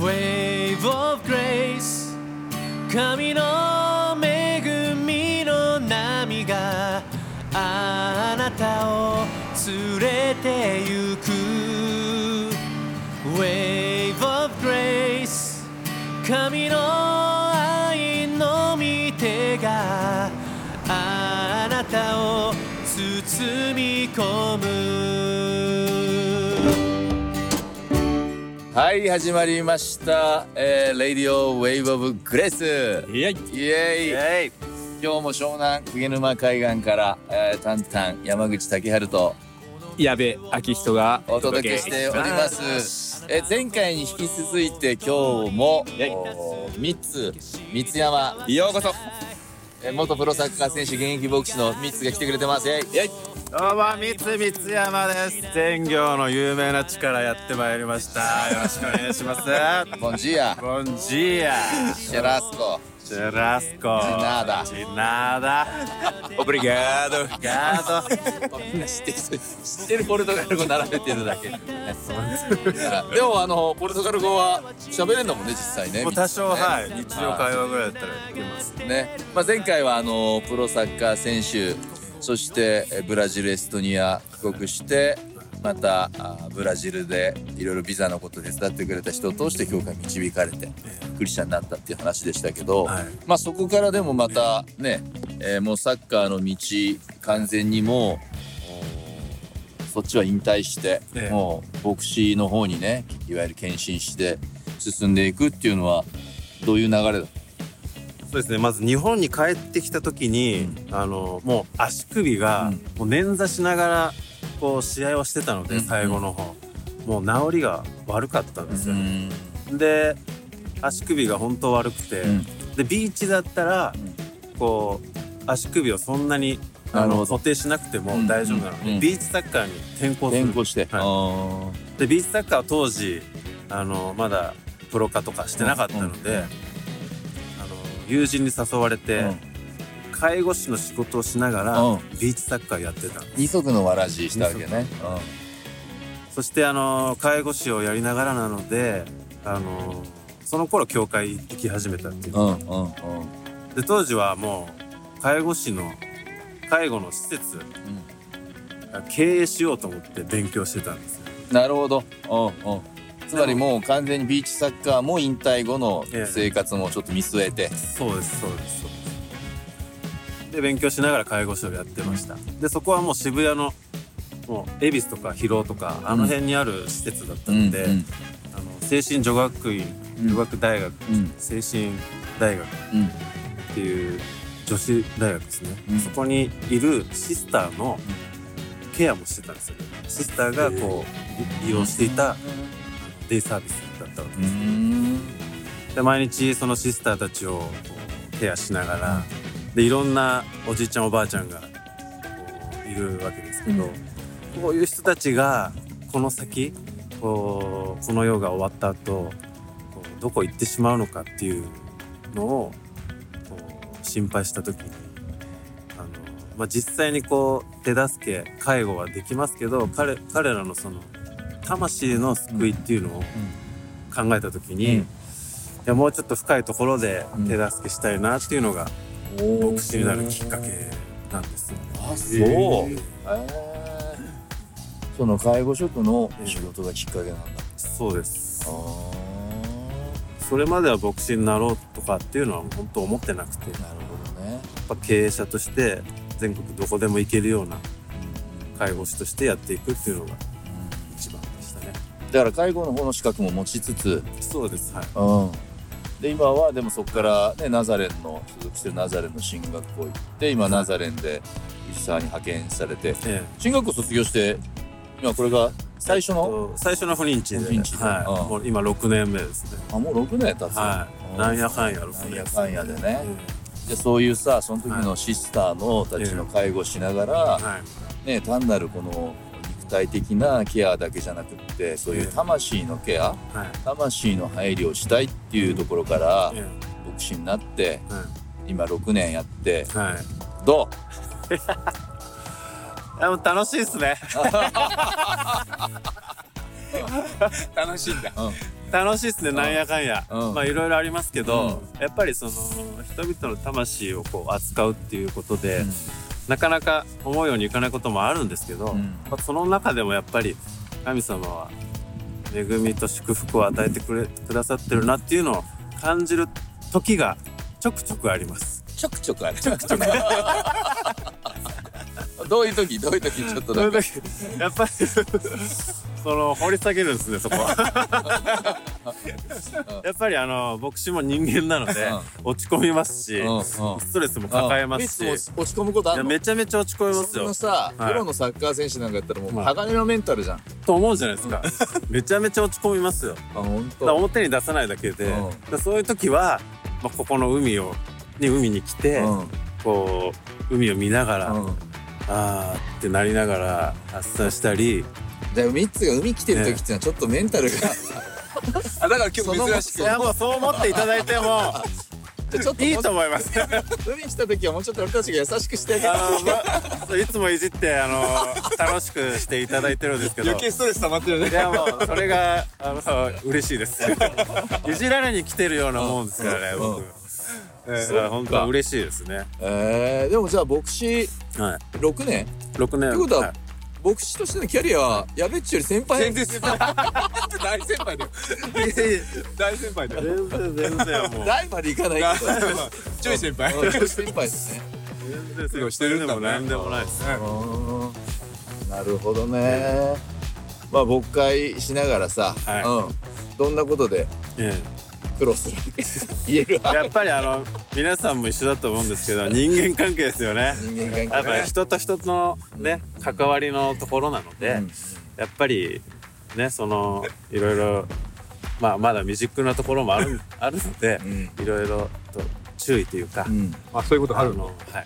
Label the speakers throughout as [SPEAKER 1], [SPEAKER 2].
[SPEAKER 1] Wave of Grace. 神の恵みの波があなたを連れて行く。Wave of Grace. 神の愛の御手があなたを包み込む。
[SPEAKER 2] はい始まりました、えー、レディオウェイブオブグレス
[SPEAKER 3] イエイ
[SPEAKER 2] イエーイ今日も湘南鵠沼海岸から、えー、タンタン山口竹春と
[SPEAKER 3] 矢部明人が
[SPEAKER 2] お届けしております。えー前回に引き続いて今日も三つ三つ山、
[SPEAKER 3] ようこそ
[SPEAKER 2] えー元プロサッカー選手現役牧師の三つが来てくれてます。イエイ。
[SPEAKER 4] どうも三つ三つ山です。全業の有名な地からやってまいりました。よろしくお願いします。
[SPEAKER 2] ボンジーヤ。
[SPEAKER 4] ボンジーア
[SPEAKER 2] シェラスコ
[SPEAKER 4] シェラスコ
[SPEAKER 2] ジナーダ
[SPEAKER 4] ジナーダ
[SPEAKER 3] オブリガード
[SPEAKER 4] ガード
[SPEAKER 2] みんな知ってる人知ってるポルトガル語並べてるだけ。い やでもあのポルトガル語は喋れんだもんね実際ね。
[SPEAKER 4] もう多少
[SPEAKER 2] ね
[SPEAKER 4] はい。日常会話ぐらいだったらいけます。
[SPEAKER 2] ね、まあ、前回はあのプロサッカー選手そしてえブラジルエストニア帰国してまたあブラジルでいろいろビザのこと手伝ってくれた人を通して教会に導かれてクリスチャンになったっていう話でしたけど、
[SPEAKER 4] はい。
[SPEAKER 2] まあそこからでもまたね、えーもうサッカーの道完全にもうそっちは引退して、
[SPEAKER 4] ええ。
[SPEAKER 2] もう牧師の方にねいわゆる献身して進んでいくっていうのはどういう流れだ？
[SPEAKER 4] そうですね。まず日本に帰ってきた時に、あのもう足首が、
[SPEAKER 2] うん。
[SPEAKER 4] もう捻挫しながらこう試合をしてたので、
[SPEAKER 2] うん
[SPEAKER 4] 最後の方。もう治りが悪かったんですよ、
[SPEAKER 2] ん。
[SPEAKER 4] で足首が本当悪くて、
[SPEAKER 2] うん。
[SPEAKER 4] でビーチだったら、こう足首をそんなにあの固定しなくても大丈夫なので、ビーチサッカーに転向する。
[SPEAKER 2] 転校して、
[SPEAKER 4] はでビーチサッカーは当時あのまだプロ化とかしてなかったので、
[SPEAKER 2] うん。
[SPEAKER 4] あの友人に誘われて、
[SPEAKER 2] うん
[SPEAKER 4] 介護士の仕事をしながら、
[SPEAKER 2] うん
[SPEAKER 4] ビーチサッカーやってた
[SPEAKER 2] 二足のわらじしたわけね。
[SPEAKER 4] そしてあの介護士をやりながらなのであのその頃教会行き始めたっていう
[SPEAKER 2] うんうんうん
[SPEAKER 4] で当時はもう介護士の介護の施設、経営しようと思って勉強してたんですよ
[SPEAKER 2] なるほど。うんうん。つまりもう完全にビーチサッカーも引退後の
[SPEAKER 4] ええ
[SPEAKER 2] 生活もちょっと見据えて。
[SPEAKER 4] そうですそうですそうですで勉強しながら介護士をやってました。でそこはもう渋谷のもう恵比寿とか広尾とかあの辺にある施設だったので、
[SPEAKER 2] うんうん
[SPEAKER 4] あの精神女学院女学大学、
[SPEAKER 2] うん
[SPEAKER 4] 精神大学
[SPEAKER 2] うん。
[SPEAKER 4] っていう女子大学ですね、
[SPEAKER 2] うん。
[SPEAKER 4] そこにいるシスターのケアもしてたんですよ。シスターがこう利用していたデイサービスだったわけ
[SPEAKER 2] う
[SPEAKER 4] です、
[SPEAKER 2] ん。
[SPEAKER 4] で毎日そのシスターたちをこうケアしながら、でいろんなおじいちゃんおばあちゃんがこういるわけですけど、こういう人たちがこの先こうこの世が終わった後こうどこ行ってしまうのかっていうのをこう心配した時にあの、まあ、実際にこう手助け介護はできますけど彼彼らのその魂の救いっていうのを考えた時に、
[SPEAKER 2] うん。
[SPEAKER 4] いやもうちょっと深いところで手助けしたいなっていうのが
[SPEAKER 2] お
[SPEAKER 4] 牧師になるきっかけなんですよ。
[SPEAKER 2] あそう。へえその介護職の仕事がきっかけなんだ。
[SPEAKER 4] そうです。
[SPEAKER 2] あ
[SPEAKER 4] それまでは牧師になろうとかっていうのは本当思ってなくて。やっ
[SPEAKER 2] あなるほどね。
[SPEAKER 4] ぱ経営者として全国どこでも行けるような介護士としてやっていくっていうのが一番でしたね。
[SPEAKER 2] だから介護の方の資格も持ちつつ、
[SPEAKER 4] そうです。はい。
[SPEAKER 2] うん、で今はでもそこから、ね、ナザレンの所属してるナザレンの進学校行って今ナザレンで石沢に派遣されて
[SPEAKER 4] ええ。
[SPEAKER 2] 進学校卒業して今これが最初の？
[SPEAKER 4] と最初の不妊地で。はい。
[SPEAKER 2] うん
[SPEAKER 4] もう今6年目ですね。
[SPEAKER 2] あもう6年経つ
[SPEAKER 4] はい。
[SPEAKER 2] うん
[SPEAKER 4] なんやかんや6
[SPEAKER 2] なん
[SPEAKER 4] 年
[SPEAKER 2] やかんやでね。
[SPEAKER 4] え
[SPEAKER 2] でそういうさその時のシスターのたちの介護しながら、ね、単なるこの肉体的なケアだけじゃなくってそういう魂のケア
[SPEAKER 4] はい。
[SPEAKER 2] 魂の配慮をしたいっていうところから
[SPEAKER 4] え
[SPEAKER 2] 牧師になって今6年やって
[SPEAKER 4] はい。
[SPEAKER 2] ど
[SPEAKER 4] で も楽しいですね。
[SPEAKER 3] 楽しいんだ。
[SPEAKER 2] う、うん、
[SPEAKER 4] 楽しいですねなんやかんや、
[SPEAKER 2] うん。
[SPEAKER 4] まあいろいろありますけど、やっぱりその人々の魂をこう扱うっていうことで、なかなか思うようにいかないこともあるんですけど、
[SPEAKER 2] うん。
[SPEAKER 4] まあ、その中でもやっぱり神様は恵みと祝福を与えてくれくださってるなっていうのを感じる時がちょくちょくあります。
[SPEAKER 2] ちょくちょくあるちょくちょくどういう時？どういう時？ちょっと
[SPEAKER 4] やっぱりその掘り下げるんですねそこはやっぱりあの牧師も人間なので、落ち込みますし、ストレスも抱えますし、
[SPEAKER 2] 落ち込むことあるの？
[SPEAKER 4] めちゃめちゃ落ち込みますよ。
[SPEAKER 2] そんなさ、
[SPEAKER 4] はい。
[SPEAKER 2] プロのサッカー選手なんかやったらもう
[SPEAKER 4] はい。
[SPEAKER 2] 鋼のメンタルじゃん、
[SPEAKER 4] と思うじゃないですか。めちゃめちゃ落ち込みますよ。
[SPEAKER 2] あ本
[SPEAKER 4] だから表に出さないだけで、そういう時は、まあ、ここの海をに海に来て、
[SPEAKER 2] うん。
[SPEAKER 4] こう海を見ながら、
[SPEAKER 2] うん。
[SPEAKER 4] あーってなりながら発散したり。
[SPEAKER 2] じゃあミッツが海来てる時っていうのはちょっとメンタルが、
[SPEAKER 3] あだから今日珍しく。
[SPEAKER 4] いやもうそう思っていただいても
[SPEAKER 2] ちょっと
[SPEAKER 4] いいと思います。
[SPEAKER 2] 海来た時はもうちょっと俺たちが優しくして。あげて
[SPEAKER 4] ま、いつもいじってあの楽しくしていただいてるんですけど。
[SPEAKER 3] 余計ストレス溜まってるね。
[SPEAKER 4] いやもうそれがあの嬉しいです。いじられに来てるようなもんですからね
[SPEAKER 2] うん。
[SPEAKER 4] 僕、
[SPEAKER 2] うん。
[SPEAKER 4] えー、本当嬉しいですね。
[SPEAKER 2] えー、でもじゃあ牧師
[SPEAKER 4] はい。
[SPEAKER 2] 6年
[SPEAKER 4] ？6年。
[SPEAKER 2] ってことは
[SPEAKER 4] はい
[SPEAKER 2] 牧師としてのキャリアはやべっちより先輩。
[SPEAKER 3] 全然先輩。大先輩だよ。大先輩だよ。
[SPEAKER 4] 全然全然もう。
[SPEAKER 2] 大までいかない。け ど
[SPEAKER 3] ちょい先輩。
[SPEAKER 2] うん。先輩ですね。
[SPEAKER 4] 全然
[SPEAKER 3] してるんだ
[SPEAKER 4] も何でもないです
[SPEAKER 2] うん。なるほどね。まあ牧会しながらさ、
[SPEAKER 4] はい。
[SPEAKER 2] うん、どんなことで
[SPEAKER 4] え
[SPEAKER 2] 苦労する言える
[SPEAKER 4] えやっぱりあの皆さんも一緒だと思うんですけど人間関係ですよね。
[SPEAKER 2] 人間関係
[SPEAKER 4] やっぱり人と人とのね関わりのところなので、
[SPEAKER 2] うん。
[SPEAKER 4] やっぱりねそのいろいろまあまだ未熟なところもある あるので
[SPEAKER 2] うん。
[SPEAKER 4] いろいろと注意というか、
[SPEAKER 2] うん。
[SPEAKER 3] あそういうことあるの？
[SPEAKER 4] のはい。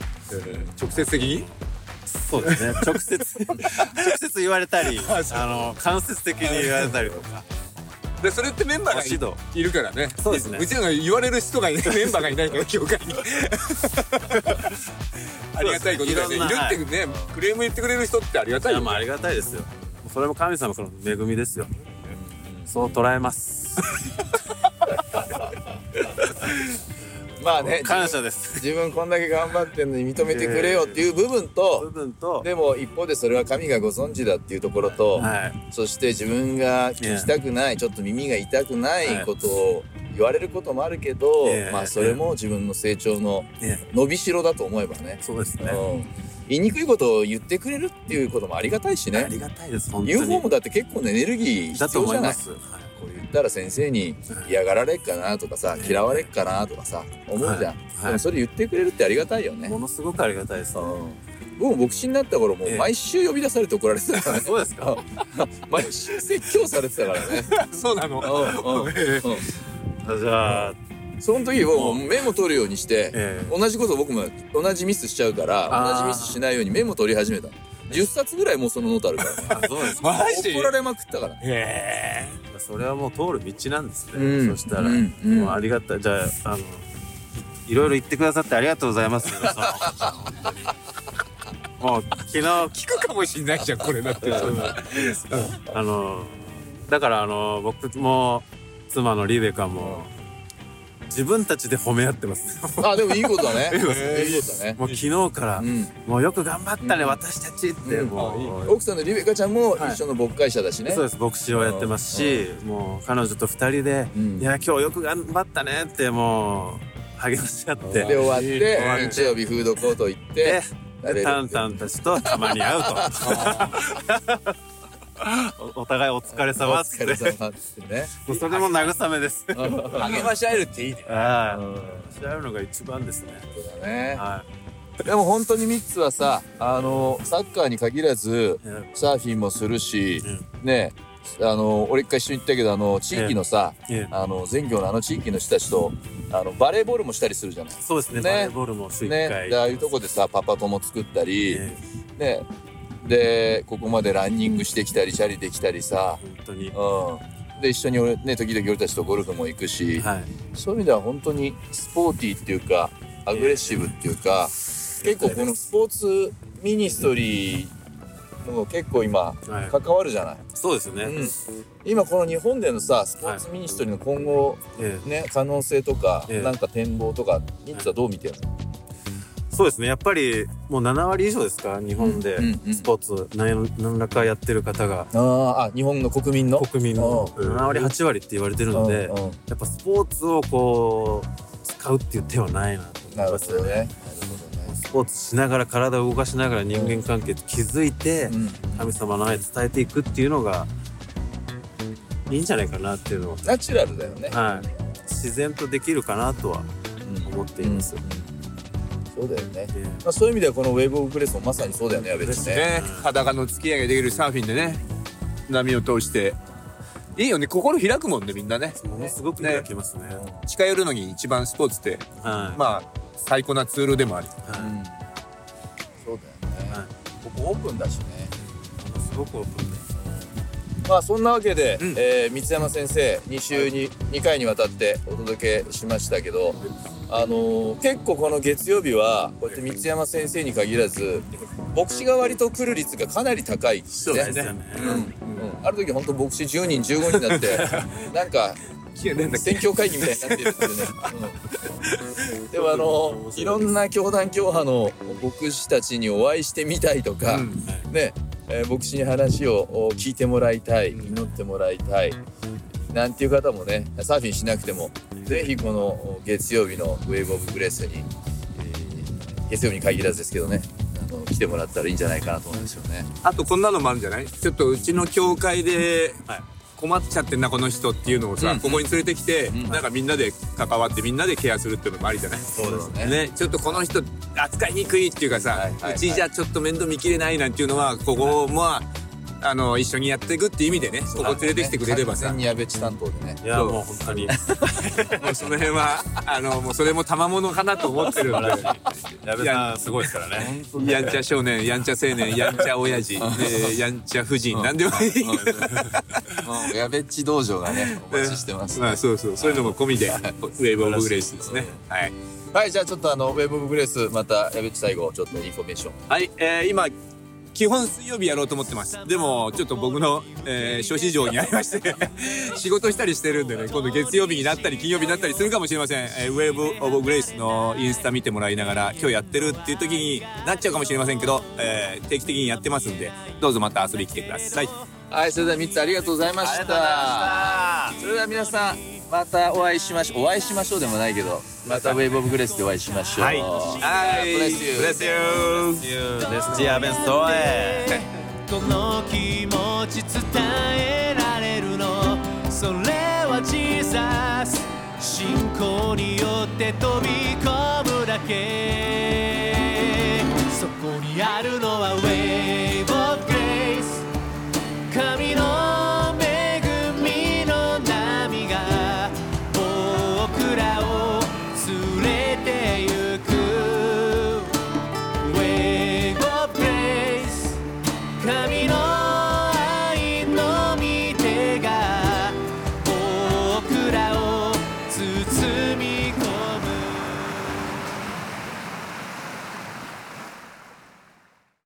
[SPEAKER 3] 直接的に？
[SPEAKER 4] そうですね。直接 直接言われたり あの間接的に言われたりとか
[SPEAKER 3] でそれってメンバーがいるからね。
[SPEAKER 4] そうですね。
[SPEAKER 3] うちらの言われる人がメンバーがいないから教会にありがたいことだよね。いるってねクレーム言ってくれる人ってありがたいよね。
[SPEAKER 4] いあありがたいですよ。それも神様からの恵みですよ。そう捉えます
[SPEAKER 2] まあね
[SPEAKER 4] 感謝です。
[SPEAKER 2] 自分こんだけ頑張ってんのに認めてくれよっていう部分と
[SPEAKER 4] 部分と。
[SPEAKER 2] でも一方でそれは神がご存知だっていうところと、
[SPEAKER 4] はい。
[SPEAKER 2] そして自分が聞きたくない、ちょっと耳が痛くないことを言われることもあるけど、
[SPEAKER 4] ええ。
[SPEAKER 2] まあそれも自分の成長の
[SPEAKER 4] ね
[SPEAKER 2] 伸びしろだと思えばね、
[SPEAKER 4] そうですね。
[SPEAKER 2] うん、言いにくいことを言ってくれるっていうこともありがたいしね。
[SPEAKER 4] ありがたいです本当に。
[SPEAKER 2] もだって結構なエネルギー
[SPEAKER 4] だと
[SPEAKER 2] 必要じゃない？
[SPEAKER 4] 思います、はい
[SPEAKER 2] ったら先生に嫌がられっかなとかさ嫌われっかなとかさ思うじゃん、
[SPEAKER 4] はい。
[SPEAKER 2] でもそれ言ってくれるってありがたいよね、
[SPEAKER 4] ものすごくありがたいです、
[SPEAKER 2] うん。僕も牧師になった頃もう
[SPEAKER 4] ええ。
[SPEAKER 2] 毎週呼び出されて怒られてたからね。
[SPEAKER 4] そうですか。
[SPEAKER 2] 毎週説教されてたからね。
[SPEAKER 3] そうなの。
[SPEAKER 4] じゃあ。
[SPEAKER 2] その時もうメモ取るようにして、
[SPEAKER 4] ええ。
[SPEAKER 2] 同じこと僕も同じミスしちゃうから同じミスしないようにメモ取り始めた10冊ぐらいもうそのノートあるからね。
[SPEAKER 4] あそうです
[SPEAKER 3] マジ
[SPEAKER 2] 怒られまくったからね。
[SPEAKER 3] へ
[SPEAKER 4] それはもう通る道なんですね、
[SPEAKER 2] うん。
[SPEAKER 4] そしたら、
[SPEAKER 2] うんうん。
[SPEAKER 4] もうありがたい。じゃああのいろいろ言ってくださってありがとうございます。皆さん本当にもう昨日
[SPEAKER 3] え聞くかもしんないじゃんこれだって。
[SPEAKER 4] あのだからあの僕も妻のリベカも自分たちで褒め合ってます。
[SPEAKER 2] あでもいいことだね。いいこと。
[SPEAKER 3] え
[SPEAKER 2] だね。
[SPEAKER 4] もう昨日から、
[SPEAKER 2] うん。
[SPEAKER 4] もうよく頑張ったね、私たちって、
[SPEAKER 2] うん。
[SPEAKER 4] もう、
[SPEAKER 2] 奥さんのリベカちゃんも一緒の牧会者だしね、
[SPEAKER 4] そうです牧師をやってますし、もう彼女と二人で、
[SPEAKER 2] うん。
[SPEAKER 4] いや今日よく頑張ったねってもう励まし合って。
[SPEAKER 2] で終わって日曜日フードコート行って
[SPEAKER 4] タンタンたちとたまに会うと おお互いお疲れ
[SPEAKER 2] お
[SPEAKER 4] 様っつって。
[SPEAKER 2] 疲れ様ってね。
[SPEAKER 4] もうそれも慰めです。
[SPEAKER 3] 励まし合えるっていいね。
[SPEAKER 4] ああ
[SPEAKER 2] うん。
[SPEAKER 4] し合うのが一番ですね。
[SPEAKER 2] そうだね。
[SPEAKER 4] は
[SPEAKER 2] でも本当にミッツはさあのサッカーに限らずサーフィンもするし
[SPEAKER 4] うん。
[SPEAKER 2] ねあの俺一回一緒に行ったけどあの地域のさあの全業のあの地域の人たちとあのバレーボールもしたりするじゃない。
[SPEAKER 4] そうですね
[SPEAKER 2] ね
[SPEAKER 4] バレーボールも週一
[SPEAKER 2] ね、
[SPEAKER 4] 回
[SPEAKER 2] でああいうとこでさパパ友作ったり、
[SPEAKER 4] え
[SPEAKER 2] ねでここまでランニングしてきたりチャリできたりさ、
[SPEAKER 4] 本当に。
[SPEAKER 2] うん、で一緒に俺ね時々俺たちとゴルフも行くし、
[SPEAKER 4] はい。
[SPEAKER 2] そういう意味では本当にスポーティーっていうかアグレッシブっていうか結構このスポーツミニストリーもう結構今
[SPEAKER 4] はい。
[SPEAKER 2] 関わるじゃない、
[SPEAKER 4] そうですね、
[SPEAKER 2] うん、今この日本でのさスポーツミニストリーの今後、
[SPEAKER 4] ええ。
[SPEAKER 2] ね可能性とか、
[SPEAKER 4] ええ。
[SPEAKER 2] なんか展望とかニッツはどう見てるの、
[SPEAKER 4] そうですね。やっぱりもう7割以上ですか日本で
[SPEAKER 2] うんうんうん。
[SPEAKER 4] スポーツ何何らかやってる方が。
[SPEAKER 2] あーあ日本の国民の。
[SPEAKER 4] 国民の。
[SPEAKER 2] うん。
[SPEAKER 4] 7割8割って言われてるので
[SPEAKER 2] うんうん。
[SPEAKER 4] やっぱスポーツをこう使うっていう手はないなと思
[SPEAKER 2] ないる
[SPEAKER 4] ます。よね
[SPEAKER 2] ほどね。なるほどね。
[SPEAKER 4] スポーツしながら体を動かしながら人間関係築いて
[SPEAKER 2] うん
[SPEAKER 4] 神様の愛伝えていくっていうのがいいんじゃないかなっていうのを、
[SPEAKER 2] ナチュラルだよね、
[SPEAKER 4] はい、自然とできるかなとは思っています。
[SPEAKER 2] そうだよね、
[SPEAKER 4] ええ
[SPEAKER 2] まあ、そういう意味ではこのウェーブ・オブ・グレースもまさにそうだよね矢部
[SPEAKER 3] です
[SPEAKER 2] ね。
[SPEAKER 3] ね裸の付き合いができるサーフィンでね波を通して。いいよね心開くもんねみんなね。
[SPEAKER 4] ものすごく開きますね。
[SPEAKER 3] 近寄るのに一番スポーツって
[SPEAKER 4] はい。
[SPEAKER 3] まあ最高なツールでもあり。
[SPEAKER 4] はい。
[SPEAKER 2] うんそうだよね、
[SPEAKER 4] はい。
[SPEAKER 2] ここオープンだしね。
[SPEAKER 4] ものすごくオープンで。
[SPEAKER 2] まあそんなわけで、
[SPEAKER 3] うん。
[SPEAKER 2] えー三山先生2週に2回にわたってお届けしましたけど、あのー結構この月曜日はこうやって三山先生に限らず牧師が割と来る率がかなり高いですね。
[SPEAKER 4] ですよね。
[SPEAKER 2] うん。うん。ある時本当牧師10人15人になって なんか選挙会議みたいになってるっていうね、うん。でもあのいろんな教団教派の牧師たちにお会いしてみたいとか、
[SPEAKER 3] うん。
[SPEAKER 2] ね、えー牧師に話をお聞いてもらいたい祈ってもらいたいなんていう方もねサーフィンしなくてもぜひこのお月曜日のウェーブ・オブ・グレースに、えー月曜日に限らずですけどねあの来てもらったらいいんじゃないかなと思うんですよね。
[SPEAKER 3] あとこんなのもあるんじゃない？ちょっとうちの教会で
[SPEAKER 4] はい。
[SPEAKER 3] 困っちゃってんなこの人っていうのをさ、
[SPEAKER 2] うん。
[SPEAKER 3] ここに連れてきて、
[SPEAKER 2] ん。
[SPEAKER 3] なんかみんなで関わってみんなでケアするっていうのもありじゃない？
[SPEAKER 2] そうですね。
[SPEAKER 3] ね、ちょっとこの人扱いにくいっていうかさ、
[SPEAKER 2] はいはいはい。う
[SPEAKER 3] ちじゃちょっと面倒見きれないなんていうのはここもあの一緒にやっていくっていう意味でねここ連れてきてくれればさ、
[SPEAKER 2] 完全に矢部地担当でね。
[SPEAKER 4] いやもう本当に。
[SPEAKER 3] もうその辺はあのもうそれも賜物かなと思ってるんで。
[SPEAKER 4] 矢部さんすごいですからね。
[SPEAKER 3] やんちゃ少年やんちゃ青年やんちゃ親父、えーやんちゃ夫人なんでもいい、
[SPEAKER 2] う。ん矢部地道場がねお待ちしてます、
[SPEAKER 3] まあそうそう。そういうのも込みでウェーブ of Grace ですね。はい。
[SPEAKER 2] はいじゃあちょっとあの Wave of Grace また矢部地最後ちょっとインフォメーション。
[SPEAKER 3] はい、えー今基本水曜日やろうと思ってます。でもちょっと僕の、えー諸事情にありまして 仕事したりしてるんでね今度月曜日になったり金曜日になったりするかもしれません、えー Wave of Grace のインスタ見てもらいながら今日やってるっていう時になっちゃうかもしれませんけど、えー定期的にやってますんでどうぞまた遊びに来てください。
[SPEAKER 2] はい、それでは3つありがとうございました。それでは皆さん、またお会いしましょう。お会いしましょうでもないけど、またウェーブオブグレースでお会いしましょう。
[SPEAKER 3] はい
[SPEAKER 2] はい。ブレスユー。
[SPEAKER 3] Bless you
[SPEAKER 4] です。ジアベンソエ。
[SPEAKER 1] この気持ち伝えられるのそれはジーザス信仰によって飛び込むだけそこにあるのはウェイ